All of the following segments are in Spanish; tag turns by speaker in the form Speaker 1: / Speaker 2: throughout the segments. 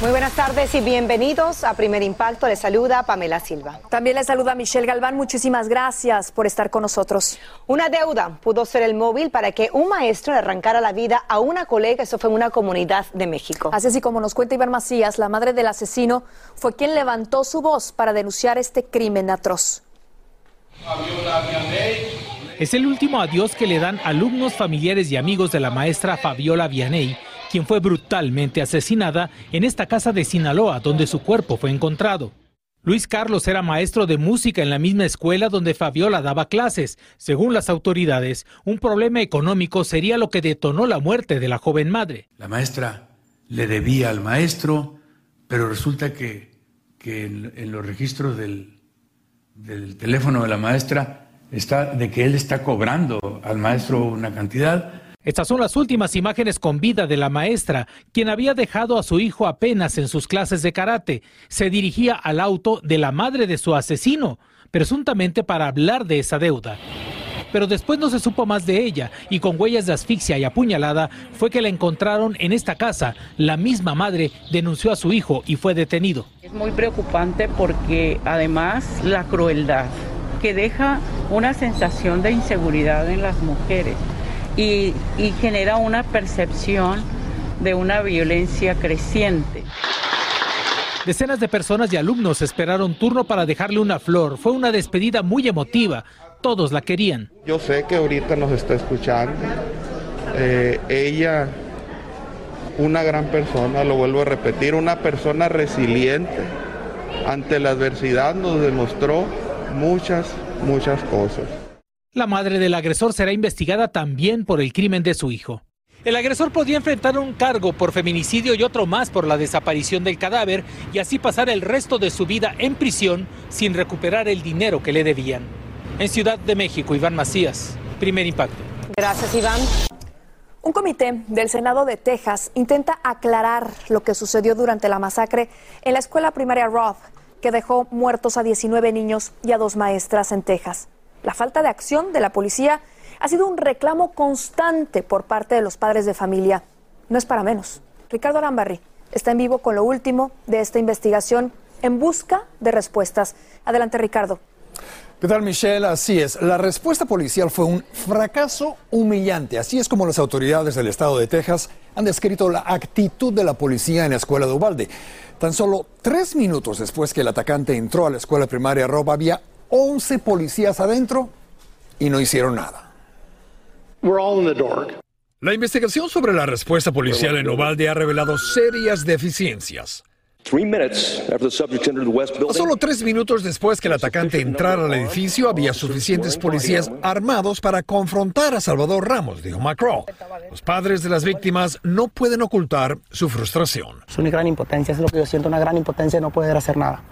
Speaker 1: Muy buenas tardes y bienvenidos a Primer Impacto. Les saluda Pamela Silva.
Speaker 2: También les saluda Michelle Galván. Muchísimas gracias por estar con nosotros.
Speaker 1: Una deuda pudo ser el móvil para que un maestro le arrancara la vida a una colega. Eso fue en una comunidad de México.
Speaker 2: Así es, como nos cuenta Iván Macías, la madre del asesino fue quien levantó su voz para denunciar este crimen atroz.
Speaker 3: Es el último adiós que le dan alumnos, familiares y amigos de la maestra Fabiola Vianey quien fue brutalmente asesinada en esta casa de Sinaloa, donde su cuerpo fue encontrado. Luis Carlos era maestro de música en la misma escuela donde Fabiola daba clases. Según las autoridades, un problema económico sería lo que detonó la muerte de la joven madre.
Speaker 4: La maestra le debía al maestro, pero resulta que, en, los registros del, del teléfono de la maestra está de que él está cobrando al maestro una cantidad
Speaker 3: estas son las últimas imágenes con vida de la maestra, quien había dejado a su hijo apenas en sus clases de karate. Se dirigía al auto de la madre de su asesino, presuntamente para hablar de esa deuda. Pero después no se supo más de ella y con huellas de asfixia y apuñalada fue que la encontraron en esta casa. La misma madre denunció a su hijo y fue detenido.
Speaker 5: Es muy preocupante porque además la crueldad que deja una sensación de inseguridad en las mujeres y, genera una percepción de una violencia creciente.
Speaker 3: Decenas de personas y alumnos esperaron turno para dejarle una flor. Fue una despedida muy emotiva. Todos la querían.
Speaker 6: Yo sé que ahorita nos está escuchando. Eh, ella, una gran persona, lo vuelvo a repetir, una persona resiliente. Ante la adversidad nos demostró muchas, muchas cosas.
Speaker 3: La madre del agresor será investigada también por el crimen de su hijo. El agresor podía enfrentar un cargo por feminicidio y otro más por la desaparición del cadáver y así pasar el resto de su vida en prisión sin recuperar el dinero que le debían. En Ciudad de México, Iván Macías, primer impacto.
Speaker 1: Gracias, Iván.
Speaker 2: Un comité del Senado de Texas intenta aclarar lo que sucedió durante la masacre en la escuela primaria Roth, que dejó muertos a 19 niños y a dos maestras en Texas. La falta de acción de la policía ha sido un reclamo constante por parte de los padres de familia. No es para menos. Ricardo Arambarri está en vivo con lo último de esta investigación en busca de respuestas. Adelante, Ricardo.
Speaker 7: ¿Qué tal, Michelle? Así es. La respuesta policial fue un fracaso humillante. Así es como las autoridades del estado de Texas han descrito la actitud de la policía en la escuela de Ubalde. Tan solo tres minutos después que el atacante entró a la escuela primaria Rob, había 11 policías adentro y no hicieron nada.
Speaker 8: La investigación sobre la respuesta policial en Ovalde ha revelado serias deficiencias. Solo tres minutos después que el atacante entrara al edificio, había suficientes policías armados para confrontar a Salvador Ramos, dijo Macron. Los padres de las víctimas no pueden ocultar su frustración.
Speaker 9: Es una gran impotencia, es lo que yo siento, una gran impotencia de no poder hacer nada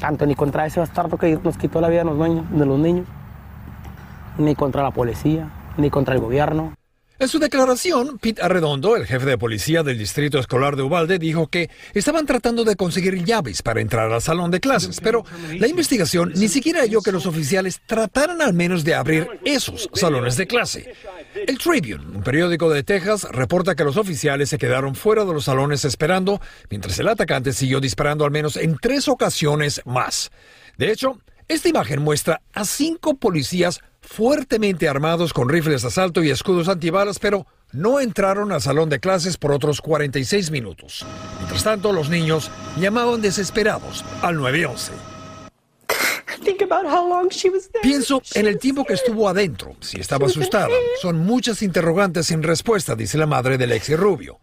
Speaker 9: tanto ni contra ese bastardo que nos quitó la vida de los, de los niños, ni contra la policía, ni contra el gobierno.
Speaker 8: En su declaración, Pete Arredondo, el jefe de policía del distrito escolar de Ubalde, dijo que estaban tratando de conseguir llaves para entrar al salón de clases, pero la investigación ni siquiera halló que los oficiales trataran al menos de abrir esos salones de clase. El Tribune, un periódico de Texas, reporta que los oficiales se quedaron fuera de los salones esperando, mientras el atacante siguió disparando al menos en tres ocasiones más. De hecho, esta imagen muestra a cinco policías fuertemente armados con rifles de asalto y escudos antibalas, pero no entraron al salón de clases por otros 46 minutos. Mientras tanto, los niños llamaban desesperados al 911. Pienso en el tiempo que estuvo adentro, si estaba asustada. Son muchas interrogantes sin respuesta, dice la madre de Lexi Rubio.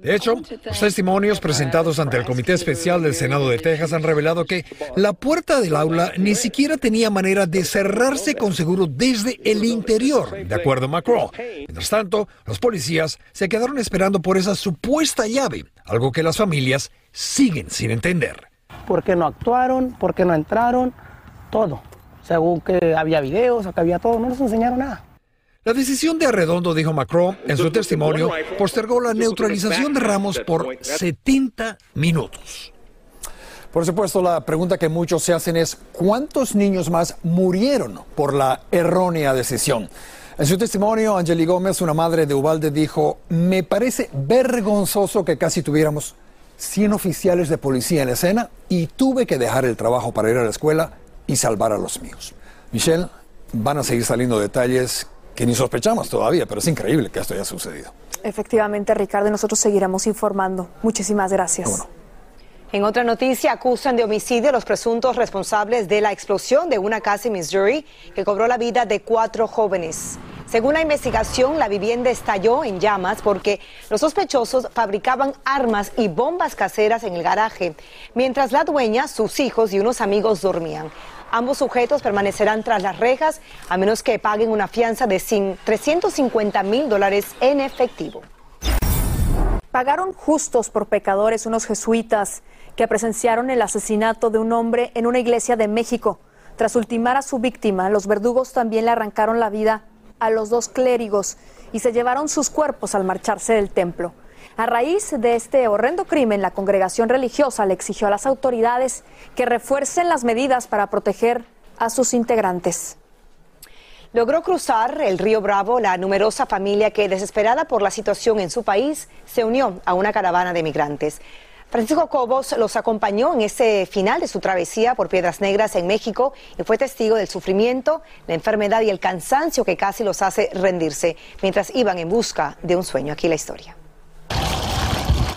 Speaker 8: De hecho, los testimonios presentados ante el Comité Especial del Senado de Texas han revelado que la puerta del aula ni siquiera tenía manera de cerrarse con seguro desde el interior, de acuerdo a McCraw. Mientras tanto, los policías se quedaron esperando por esa supuesta llave, algo que las familias siguen sin entender.
Speaker 9: ¿Por qué no actuaron? ¿Por qué no entraron? Todo. Según que había videos, que había todo, no nos enseñaron nada.
Speaker 8: La decisión de Arredondo, dijo Macron en su testimonio, postergó la neutralización de Ramos por 70 minutos.
Speaker 7: Por supuesto, la pregunta que muchos se hacen es, ¿cuántos niños más murieron por la errónea decisión? En su testimonio, Angeli Gómez, una madre de Ubalde, dijo, me parece vergonzoso que casi tuviéramos 100 oficiales de policía en escena y tuve que dejar el trabajo para ir a la escuela y salvar a los míos. Michelle, van a seguir saliendo detalles que ni sospechamos todavía, pero es increíble que esto haya sucedido.
Speaker 2: Efectivamente, Ricardo, nosotros seguiremos informando. Muchísimas gracias.
Speaker 1: En otra noticia, acusan de homicidio a los presuntos responsables de la explosión de una casa en Missouri que cobró la vida de cuatro jóvenes. Según la investigación, la vivienda estalló en llamas porque los sospechosos fabricaban armas y bombas caseras en el garaje, mientras la dueña, sus hijos y unos amigos dormían. Ambos sujetos permanecerán tras las rejas a menos que paguen una fianza de 350 mil dólares en efectivo.
Speaker 2: Pagaron justos por pecadores unos jesuitas que presenciaron el asesinato de un hombre en una iglesia de México. Tras ultimar a su víctima, los verdugos también le arrancaron la vida a los dos clérigos y se llevaron sus cuerpos al marcharse del templo. A raíz de este horrendo crimen, la congregación religiosa le exigió a las autoridades que refuercen las medidas para proteger a sus integrantes.
Speaker 1: Logró cruzar el río Bravo la numerosa familia que, desesperada por la situación en su país, se unió a una caravana de migrantes. Francisco Cobos los acompañó en ese final de su travesía por Piedras Negras en México y fue testigo del sufrimiento, la enfermedad y el cansancio que casi los hace rendirse mientras iban en busca de un sueño. Aquí la historia.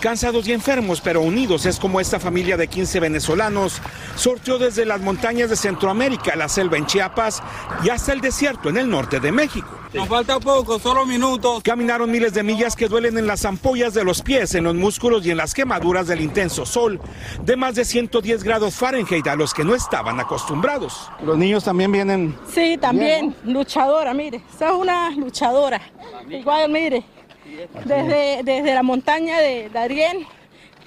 Speaker 10: Cansados y enfermos, pero unidos, es como esta familia de 15 venezolanos sortió desde las montañas de Centroamérica, la selva en Chiapas y hasta el desierto en el norte de México.
Speaker 11: Nos falta poco, solo minutos.
Speaker 10: Caminaron miles de millas que duelen en las ampollas de los pies, en los músculos y en las quemaduras del intenso sol de más de 110 grados Fahrenheit a los que no estaban acostumbrados.
Speaker 11: Los niños también vienen.
Speaker 12: Sí, también, luchadora, mire, es una luchadora. Igual, mire, desde, desde la montaña de Darién,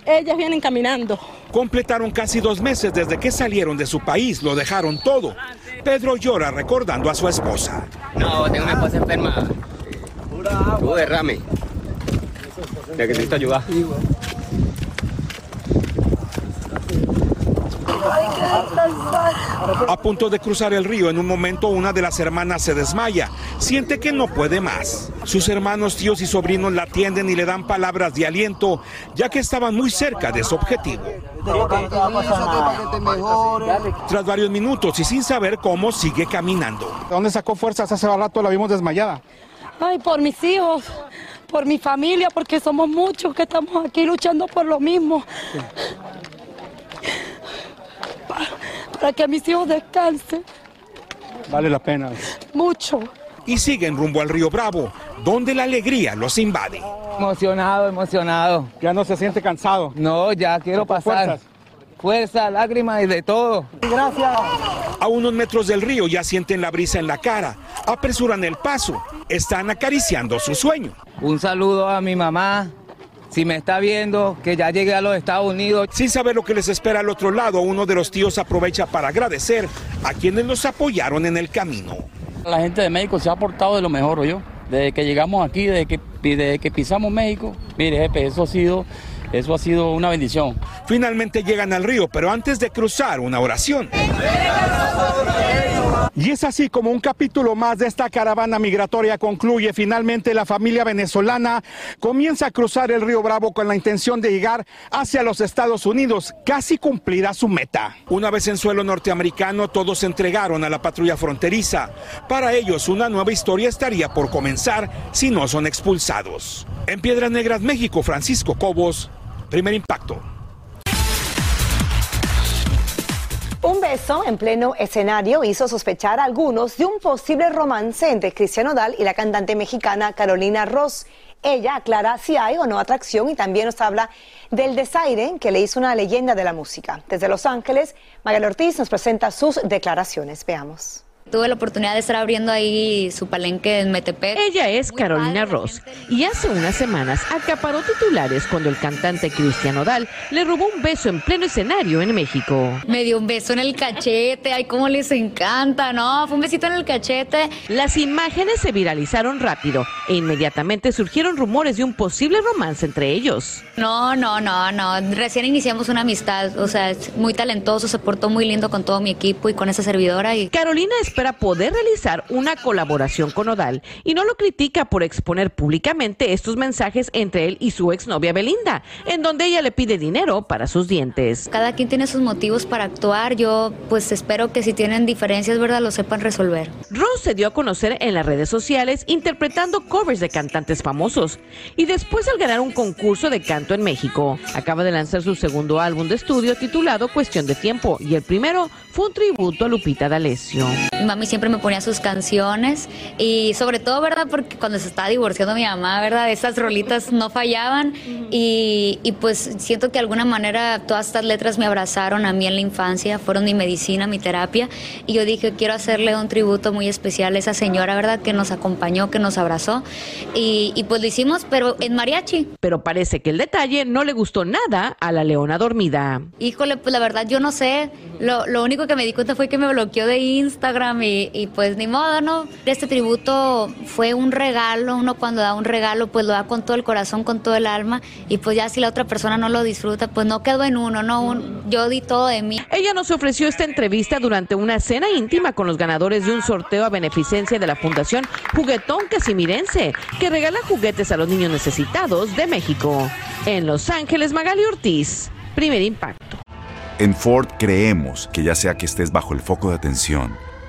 Speaker 12: ellas vienen caminando.
Speaker 10: Completaron casi dos meses desde que salieron de su país, lo dejaron todo. Pedro llora recordando a su esposa.
Speaker 13: No, tengo una esposa enferma. Tuvo derrame. Que.
Speaker 10: A punto de cruzar el río, en un momento una de las hermanas se desmaya. Siente que no puede más. Sus hermanos, tíos y sobrinos la atienden y le dan palabras de aliento, ya que estaban muy cerca de su objetivo. Tras varios minutos y sin saber cómo, sigue caminando.
Speaker 11: ¿De dónde sacó fuerzas? Hace rato la vimos desmayada.
Speaker 12: Ay, por mis hijos, por mi familia, porque somos muchos que estamos aquí luchando por lo mismo. Para, que mis hijos descansen.
Speaker 11: Vale la pena.
Speaker 12: Mucho.
Speaker 10: Y siguen rumbo al río Bravo, donde la alegría los invade.
Speaker 14: Emocionado, emocionado.
Speaker 11: ¿Ya no se siente cansado?
Speaker 14: No, ya quiero pasar. Fuerza, lágrimas y de todo.
Speaker 9: Gracias.
Speaker 10: A unos metros del río ya sienten la brisa en la cara, apresuran el paso, están acariciando su sueño.
Speaker 14: Un saludo a mi mamá, si me está viendo, que ya llegué a los Estados Unidos.
Speaker 10: Sin saber lo que les espera al otro lado, uno de los tíos aprovecha para agradecer a quienes los apoyaron en el camino.
Speaker 15: La gente de México se ha portado de lo mejor, yo. Desde que llegamos aquí, desde que, desde que pisamos México, mire, jefe, eso ha sido eso ha sido una bendición.
Speaker 10: Finalmente llegan al río, pero antes de cruzar, una oración. Y es así como un capítulo más de esta caravana migratoria concluye. Finalmente la familia venezolana comienza a cruzar el río Bravo con la intención de llegar hacia los Estados Unidos, casi cumplida su meta. Una vez en suelo norteamericano, todos se entregaron a la patrulla fronteriza. Para ellos, una nueva historia estaría por comenzar si no son expulsados. En Piedras Negras, México, Francisco Cobos, Primer impacto.
Speaker 1: Un beso en pleno escenario hizo sospechar a algunos de un posible romance entre Cristian Odal y la cantante mexicana Carolina Ross. Ella aclara si hay o no atracción y también nos habla del desaire que le hizo una leyenda de la música. Desde Los Ángeles, Magali Ortiz nos presenta sus declaraciones. Veamos.
Speaker 16: Tuve la oportunidad de estar abriendo ahí su palenque en Metepec.
Speaker 17: Ella es Carolina Ross y hace unas semanas acaparó titulares cuando el cantante Cristian Odal le robó un beso en pleno escenario en México.
Speaker 16: Me dio un beso en el cachete, ay, cómo les encanta, ¿no? Fue un besito en el cachete.
Speaker 17: Las imágenes se viralizaron rápido e inmediatamente surgieron rumores de un posible romance entre ellos.
Speaker 16: No, no, no, no. Recién iniciamos una amistad, o sea, es muy talentoso, se portó muy lindo con todo mi equipo y con esa servidora. Y...
Speaker 17: Carolina es espera poder realizar una colaboración con Odal y no lo critica por exponer públicamente estos mensajes entre él y su exnovia Belinda, en donde ella le pide dinero para sus dientes.
Speaker 16: Cada quien tiene sus motivos para actuar. Yo pues espero que si tienen diferencias, ¿verdad?, lo sepan resolver.
Speaker 17: Rose se dio a conocer en las redes sociales interpretando covers de cantantes famosos y después al ganar un concurso de canto en México. Acaba de lanzar su segundo álbum de estudio titulado Cuestión de Tiempo y el primero fue un tributo a Lupita D'Alessio
Speaker 16: mami siempre me ponía sus canciones y sobre todo, ¿verdad? Porque cuando se estaba divorciando mi mamá, ¿verdad? Esas rolitas no fallaban y, y, pues siento que de alguna manera todas estas letras me abrazaron a mí en la infancia, fueron mi medicina, mi terapia y yo dije, quiero hacerle un tributo muy especial a esa señora, ¿verdad? Que nos acompañó, que nos abrazó y, y pues lo hicimos, pero en mariachi.
Speaker 17: Pero parece que el detalle no le gustó nada a la leona dormida.
Speaker 16: Híjole, pues la verdad yo no sé, lo, lo único que me di cuenta fue que me bloqueó de Instagram y, pues ni modo, ¿no? Este tributo fue un regalo, uno cuando da un regalo pues lo da con todo el corazón, con todo el alma y pues ya si la otra persona no lo disfruta pues no quedó en uno, ¿no? yo di todo de mí.
Speaker 17: Ella nos ofreció esta entrevista durante una cena íntima con los ganadores de un sorteo a beneficencia de la Fundación Juguetón Casimirense, que regala juguetes a los niños necesitados de México. En Los Ángeles, Magali Ortiz, primer impacto.
Speaker 18: En Ford creemos que ya sea que estés bajo el foco de atención,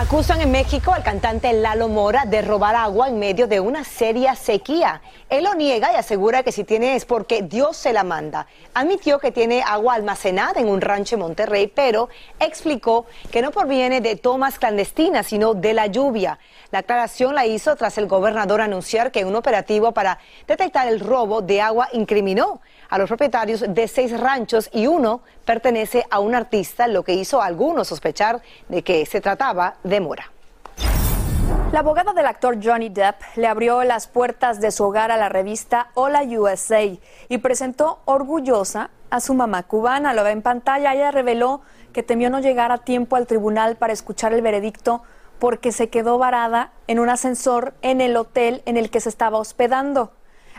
Speaker 1: Acusan en México al cantante Lalo Mora de robar agua en medio de una seria sequía. Él lo niega y asegura que si tiene es porque Dios se la manda. Admitió que tiene agua almacenada en un rancho en Monterrey, pero explicó que no proviene de tomas clandestinas, sino de la lluvia. La aclaración la hizo tras el gobernador anunciar que un operativo para detectar el robo de agua incriminó a los propietarios de seis ranchos y uno pertenece a un artista, lo que hizo a algunos sospechar de que se trataba de Mora.
Speaker 2: La abogada del actor Johnny Depp le abrió las puertas de su hogar a la revista Hola USA y presentó orgullosa a su mamá cubana. Lo ve en pantalla. Ella reveló que temió no llegar a tiempo al tribunal para escuchar el veredicto porque se quedó varada en un ascensor en el hotel en el que se estaba hospedando.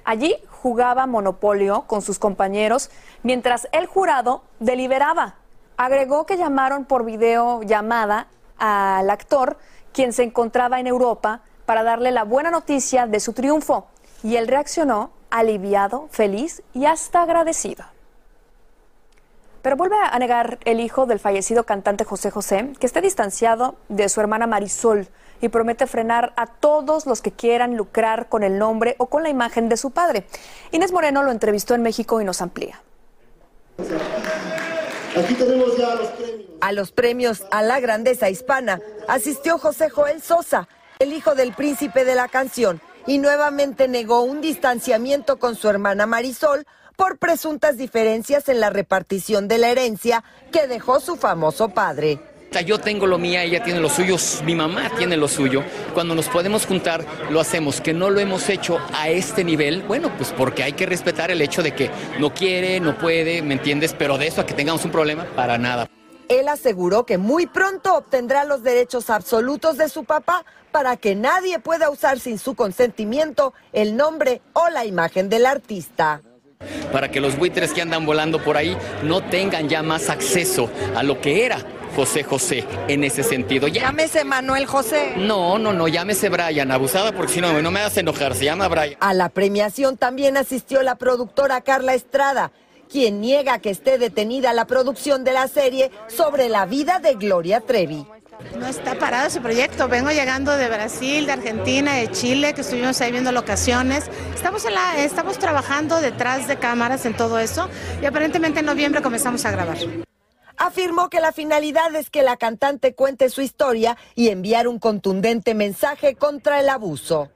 Speaker 2: Allí jugaba Monopolio con sus compañeros mientras el jurado deliberaba. Agregó que llamaron por videollamada al actor, quien se encontraba en Europa, para darle la buena noticia de su triunfo. Y él reaccionó aliviado, feliz y hasta agradecido. Pero vuelve a negar el hijo del fallecido cantante José José que esté distanciado de su hermana Marisol y promete frenar a todos los que quieran lucrar con el nombre o con la imagen de su padre. Inés Moreno lo entrevistó en México y nos amplía.
Speaker 19: Aquí tenemos ya los premios. A los premios a la grandeza hispana asistió José Joel Sosa, el hijo del príncipe de la canción, y nuevamente negó un distanciamiento con su hermana Marisol por presuntas diferencias en la repartición de la herencia que dejó su famoso padre.
Speaker 20: Yo tengo lo mía, ella tiene lo suyo, mi mamá tiene lo suyo. Cuando nos podemos juntar, lo hacemos. Que no lo hemos hecho a este nivel, bueno, pues porque hay que respetar el hecho de que no quiere, no puede, ¿me entiendes? Pero de eso a que tengamos un problema, para nada.
Speaker 19: Él aseguró que muy pronto obtendrá los derechos absolutos de su papá para que nadie pueda usar sin su consentimiento el nombre o la imagen del artista
Speaker 20: para que los buitres que andan volando por ahí no tengan ya más acceso a lo que era José José en ese sentido.
Speaker 19: Llámese Manuel José.
Speaker 20: No, no, no, llámese Brian, abusada porque si no, no me hagas enojar, se llama Brian.
Speaker 19: A la premiación también asistió la productora Carla Estrada, quien niega que esté detenida la producción de la serie sobre la vida de Gloria Trevi.
Speaker 21: No está parado ese proyecto. Vengo llegando de Brasil, de Argentina, de Chile, que estuvimos ahí viendo locaciones. Estamos, en la, estamos trabajando detrás de cámaras en todo eso y aparentemente en noviembre comenzamos a grabar
Speaker 19: afirmó que la finalidad es que la cantante cuente su historia y enviar un contundente mensaje contra el abuso.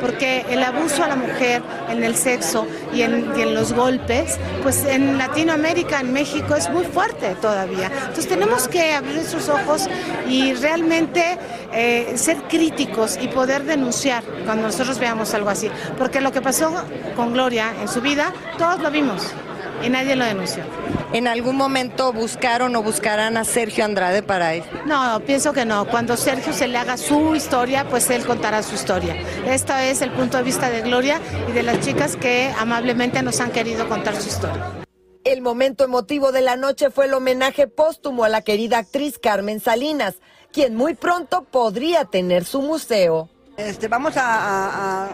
Speaker 21: Porque el abuso a la mujer en el sexo y en, los golpes, pues en Latinoamérica, en México es muy fuerte todavía. Entonces tenemos que abrir nuestros ojos y realmente eh, ser críticos y poder denunciar cuando nosotros veamos algo así. Porque lo que pasó con Gloria en su vida, todos lo vimos y nadie lo denunció.
Speaker 19: ¿En algún momento buscaron o buscarán a Sergio Andrade para eso?
Speaker 21: No, pienso que no. Cuando Sergio se le haga su historia, pues él contará su historia. Este es el punto de vista de Gloria y de las chicas que amablemente nos han querido contar su historia.
Speaker 19: El momento emotivo de la noche fue el homenaje póstumo a la querida actriz Carmen Salinas, quien muy pronto podría tener su museo.
Speaker 22: Este, vamos a a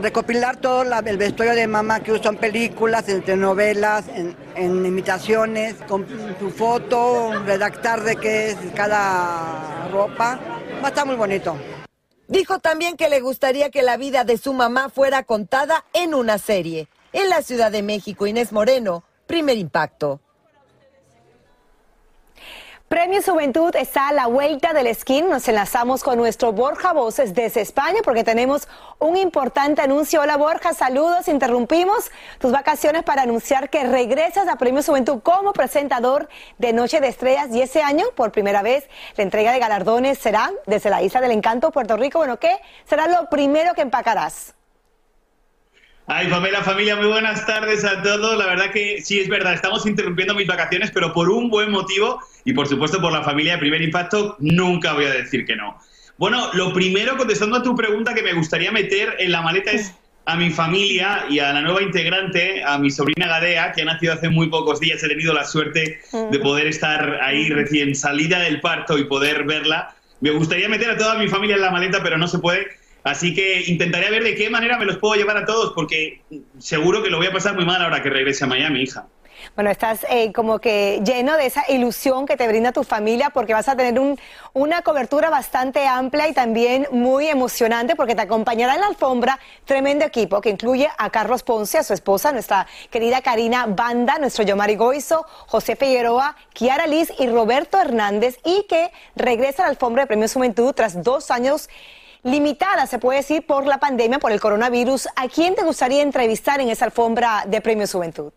Speaker 22: recopilar todo el vestuario de mamá que usó en películas, en telenovelas, en, imitaciones, con su foto, redactar de qué es cada ropa. Va a estar muy bonito.
Speaker 19: Dijo también que le gustaría que la vida de su mamá fuera contada en una serie. En la Ciudad de México, Inés Moreno, primer impacto.
Speaker 1: Premio Juventud está a la vuelta del skin. Nos enlazamos con nuestro Borja Voces desde España porque tenemos un importante anuncio. Hola Borja, saludos. Interrumpimos tus vacaciones para anunciar que regresas a Premio Juventud como presentador de Noche de Estrellas y ese año, por primera vez, la entrega de galardones será desde la Isla del Encanto, Puerto Rico. Bueno, ¿qué será lo primero que empacarás?
Speaker 23: Ay, Pamela, familia, muy buenas tardes a todos. La verdad que sí, es verdad, estamos interrumpiendo mis vacaciones, pero por un buen motivo y por supuesto por la familia de Primer Impacto, nunca voy a decir que no. Bueno, lo primero, contestando a tu pregunta que me gustaría meter en la maleta es a mi familia y a la nueva integrante, a mi sobrina Gadea, que ha nacido hace muy pocos días. He tenido la suerte de poder estar ahí recién salida del parto y poder verla. Me gustaría meter a toda mi familia en la maleta, pero no se puede Así que intentaré ver de qué manera me los puedo llevar a todos, porque seguro que lo voy a pasar muy mal ahora que regrese a Miami, hija.
Speaker 1: Bueno, estás eh, como que lleno de esa ilusión que te brinda tu familia porque vas a tener un, una cobertura bastante amplia y también muy emocionante porque te acompañará en la alfombra tremendo equipo que incluye a Carlos Ponce, a su esposa, nuestra querida Karina Banda, nuestro Yomari Goizo, José Figueroa, Kiara Liz y Roberto Hernández y que regresa a la alfombra de Premios Juventud tras dos años limitada, se puede decir, por la pandemia, por el coronavirus. ¿A quién te gustaría entrevistar en esa alfombra de Premios Juventud?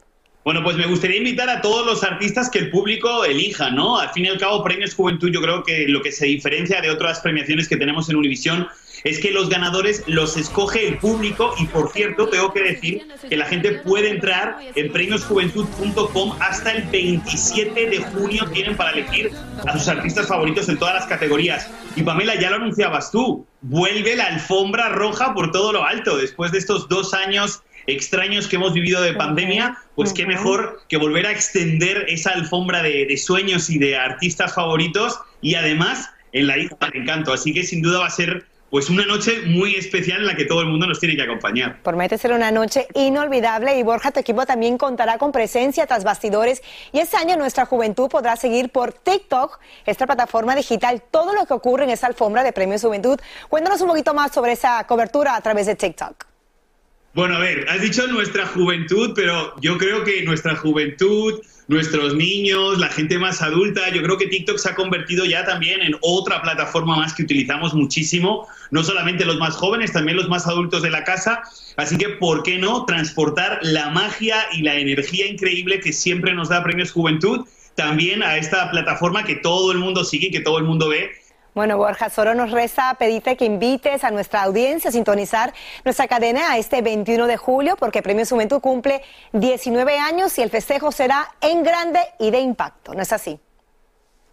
Speaker 23: Bueno, pues me gustaría invitar a todos los artistas que el público elija, ¿no? Al fin y al cabo, Premios Juventud yo creo que lo que se diferencia de otras premiaciones que tenemos en Univisión es que los ganadores los escoge el público y por cierto tengo que decir que la gente puede entrar en premiosjuventud.com hasta el 27 de junio tienen para elegir a sus artistas favoritos en todas las categorías. Y Pamela, ya lo anunciabas tú, vuelve la alfombra roja por todo lo alto después de estos dos años extraños que hemos vivido de pandemia, pues qué mejor que volver a extender esa alfombra de, de sueños y de artistas favoritos y además en la isla del encanto. Así que sin duda va a ser pues una noche muy especial en la que todo el mundo nos tiene que acompañar.
Speaker 1: Promete ser una noche inolvidable y Borja, tu equipo también contará con presencia tras bastidores y este año nuestra juventud podrá seguir por TikTok, esta plataforma digital, todo lo que ocurre en esa alfombra de Premios Juventud. Cuéntanos un poquito más sobre esa cobertura a través de TikTok.
Speaker 23: Bueno, a ver, has dicho nuestra juventud, pero yo creo que nuestra juventud, nuestros niños, la gente más adulta, yo creo que TikTok se ha convertido ya también en otra plataforma más que utilizamos muchísimo, no solamente los más jóvenes, también los más adultos de la casa. Así que, ¿por qué no transportar la magia y la energía increíble que siempre nos da Premios Juventud también a esta plataforma que todo el mundo sigue y que todo el mundo ve
Speaker 1: bueno, Borja, solo nos resta pedirte que invites a nuestra audiencia a sintonizar nuestra cadena a este 21 de julio, porque Premio Juventud cumple 19 años y el festejo será en grande y de impacto. ¿No es así?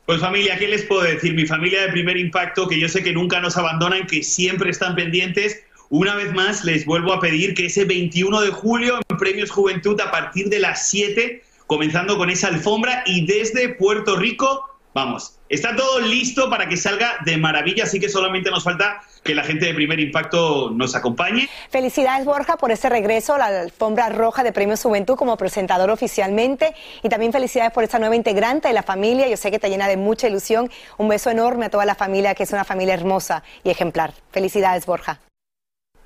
Speaker 23: Pues familia, ¿qué les puedo decir? Mi familia de primer impacto, que yo sé que nunca nos abandonan, que siempre están pendientes. Una vez más, les vuelvo a pedir que ese 21 de julio en Premios Juventud a partir de las 7, comenzando con esa alfombra y desde Puerto Rico Vamos, está todo listo para que salga de maravilla, así que solamente nos falta que la gente de Primer Impacto nos acompañe.
Speaker 1: Felicidades Borja por ese regreso a la alfombra roja de Premios Juventud como presentador oficialmente y también felicidades por esta nueva integrante de la familia. Yo sé que te llena de mucha ilusión. Un beso enorme a toda la familia, que es una familia hermosa y ejemplar. Felicidades Borja.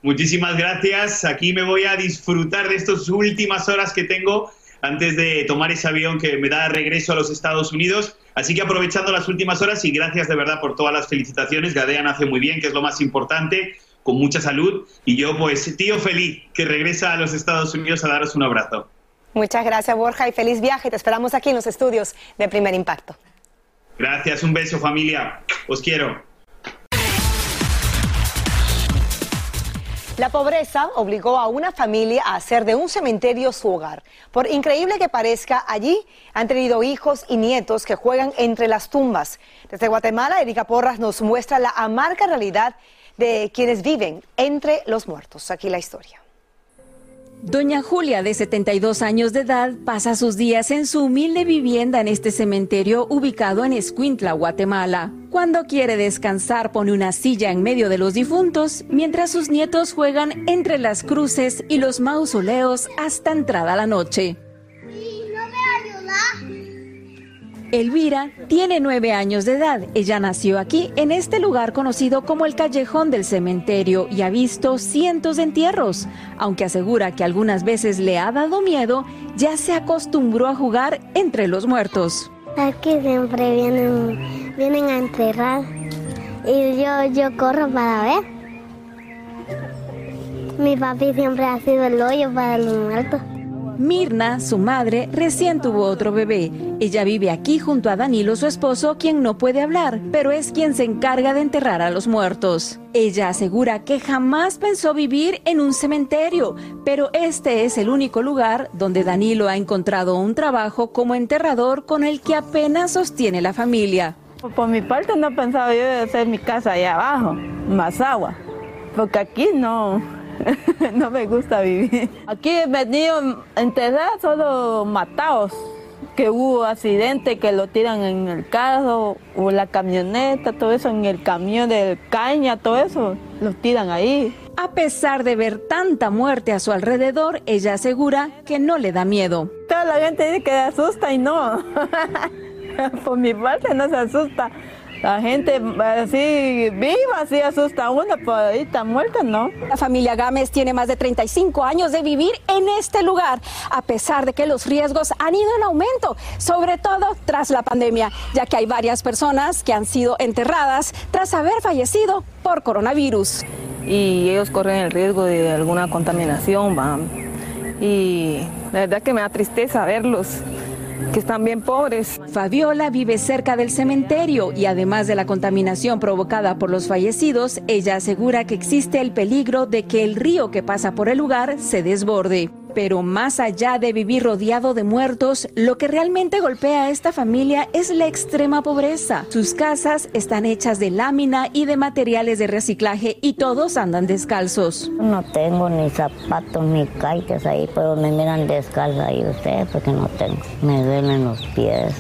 Speaker 23: Muchísimas gracias. Aquí me voy a disfrutar de estas últimas horas que tengo antes de tomar ese avión que me da regreso a los Estados Unidos. Así que aprovechando las últimas horas y gracias de verdad por todas las felicitaciones. Gadea nace muy bien, que es lo más importante, con mucha salud. Y yo, pues, tío feliz que regresa a los Estados Unidos a daros un abrazo.
Speaker 1: Muchas gracias, Borja, y feliz viaje. Te esperamos aquí en los estudios de Primer Impacto.
Speaker 23: Gracias, un beso, familia. Os quiero.
Speaker 1: La pobreza obligó a una familia a hacer de un cementerio su hogar. Por increíble que parezca, allí han tenido hijos y nietos que juegan entre las tumbas. Desde Guatemala, Erika Porras nos muestra la amarga realidad de quienes viven entre los muertos. Aquí la historia.
Speaker 24: Doña Julia, de 72 años de edad, pasa sus días en su humilde vivienda en este cementerio ubicado en Escuintla, Guatemala. Cuando quiere descansar pone una silla en medio de los difuntos, mientras sus nietos juegan entre las cruces y los mausoleos hasta entrada la noche. Elvira tiene nueve años de edad. Ella nació aquí, en este lugar conocido como el Callejón del Cementerio, y ha visto cientos de entierros. Aunque asegura que algunas veces le ha dado miedo, ya se acostumbró a jugar entre los muertos.
Speaker 25: Aquí siempre vienen, vienen a enterrar y yo, yo corro para ver. Mi papi siempre ha sido el hoyo para los muertos.
Speaker 24: Mirna, su madre, recién tuvo otro bebé. Ella vive aquí junto a Danilo, su esposo, quien no puede hablar, pero es quien se encarga de enterrar a los muertos. Ella asegura que jamás pensó vivir en un cementerio, pero este es el único lugar donde Danilo ha encontrado un trabajo como enterrador con el que apenas sostiene la familia.
Speaker 26: Por mi parte no pensaba yo hacer mi casa allá abajo, más agua, porque aquí no, no me gusta vivir. Aquí he venido a enterrar solo matados, que hubo accidente que lo tiran en el carro o la camioneta, todo eso, en el camión de caña, todo eso, lo tiran ahí.
Speaker 24: A pesar de ver tanta muerte a su alrededor, ella asegura que no le da miedo.
Speaker 26: Toda la gente dice que asusta y no. Por mi parte no se asusta. La gente así viva, así asusta a uno, pero ahorita muerta no.
Speaker 24: La familia Gámez tiene más de 35 años de vivir en este lugar, a pesar de que los riesgos han ido en aumento, sobre todo tras la pandemia, ya que hay varias personas que han sido enterradas tras haber fallecido por coronavirus.
Speaker 26: Y ellos corren el riesgo de alguna contaminación, y la verdad que me da tristeza verlos que están bien pobres.
Speaker 24: Fabiola vive cerca del cementerio y además de la contaminación provocada por los fallecidos, ella asegura que existe el peligro de que el río que pasa por el lugar se desborde. Pero más allá de vivir rodeado de muertos, lo que realmente golpea a esta familia es la extrema pobreza. Sus casas están hechas de lámina y de materiales de reciclaje y todos andan descalzos.
Speaker 25: No tengo ni zapatos ni caites ahí, pero me miran descalza ahí ustedes porque no tengo. Me duelen los pies.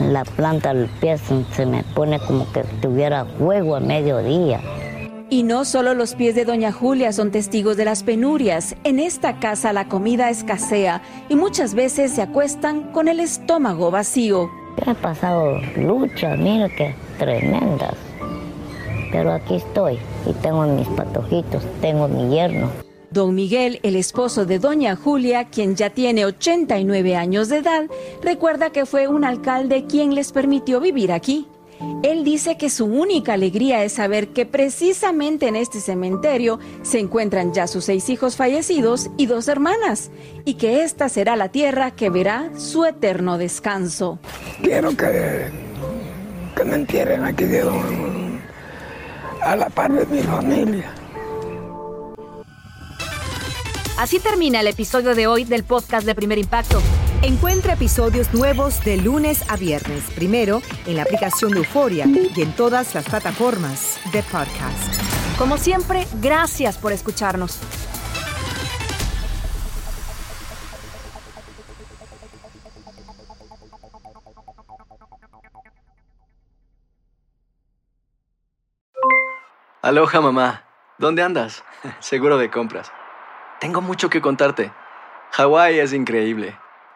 Speaker 27: la planta del pie se me pone como que tuviera fuego a mediodía.
Speaker 24: Y no solo los pies de doña Julia son testigos de las penurias. En esta casa la comida escasea y muchas veces se acuestan con el estómago vacío.
Speaker 27: he pasado luchas, mira que tremendas. Pero aquí estoy y tengo mis patojitos, tengo mi yerno.
Speaker 24: Don Miguel, el esposo de doña Julia, quien ya tiene 89 años de edad, recuerda que fue un alcalde quien les permitió vivir aquí. Él dice que su única alegría es saber que precisamente en este cementerio se encuentran ya sus seis hijos fallecidos y dos hermanas, y que esta será la tierra que verá su eterno descanso.
Speaker 28: Quiero que, que me entierren aquí de a la par de mi familia.
Speaker 2: Así termina el episodio de hoy del podcast de Primer Impacto.
Speaker 29: Encuentra episodios nuevos de lunes a viernes, primero en la aplicación de Euforia y en todas las plataformas de podcast.
Speaker 2: Como siempre, gracias por escucharnos.
Speaker 30: Aloha mamá, ¿dónde andas? Seguro de compras. Tengo mucho que contarte. Hawái es increíble.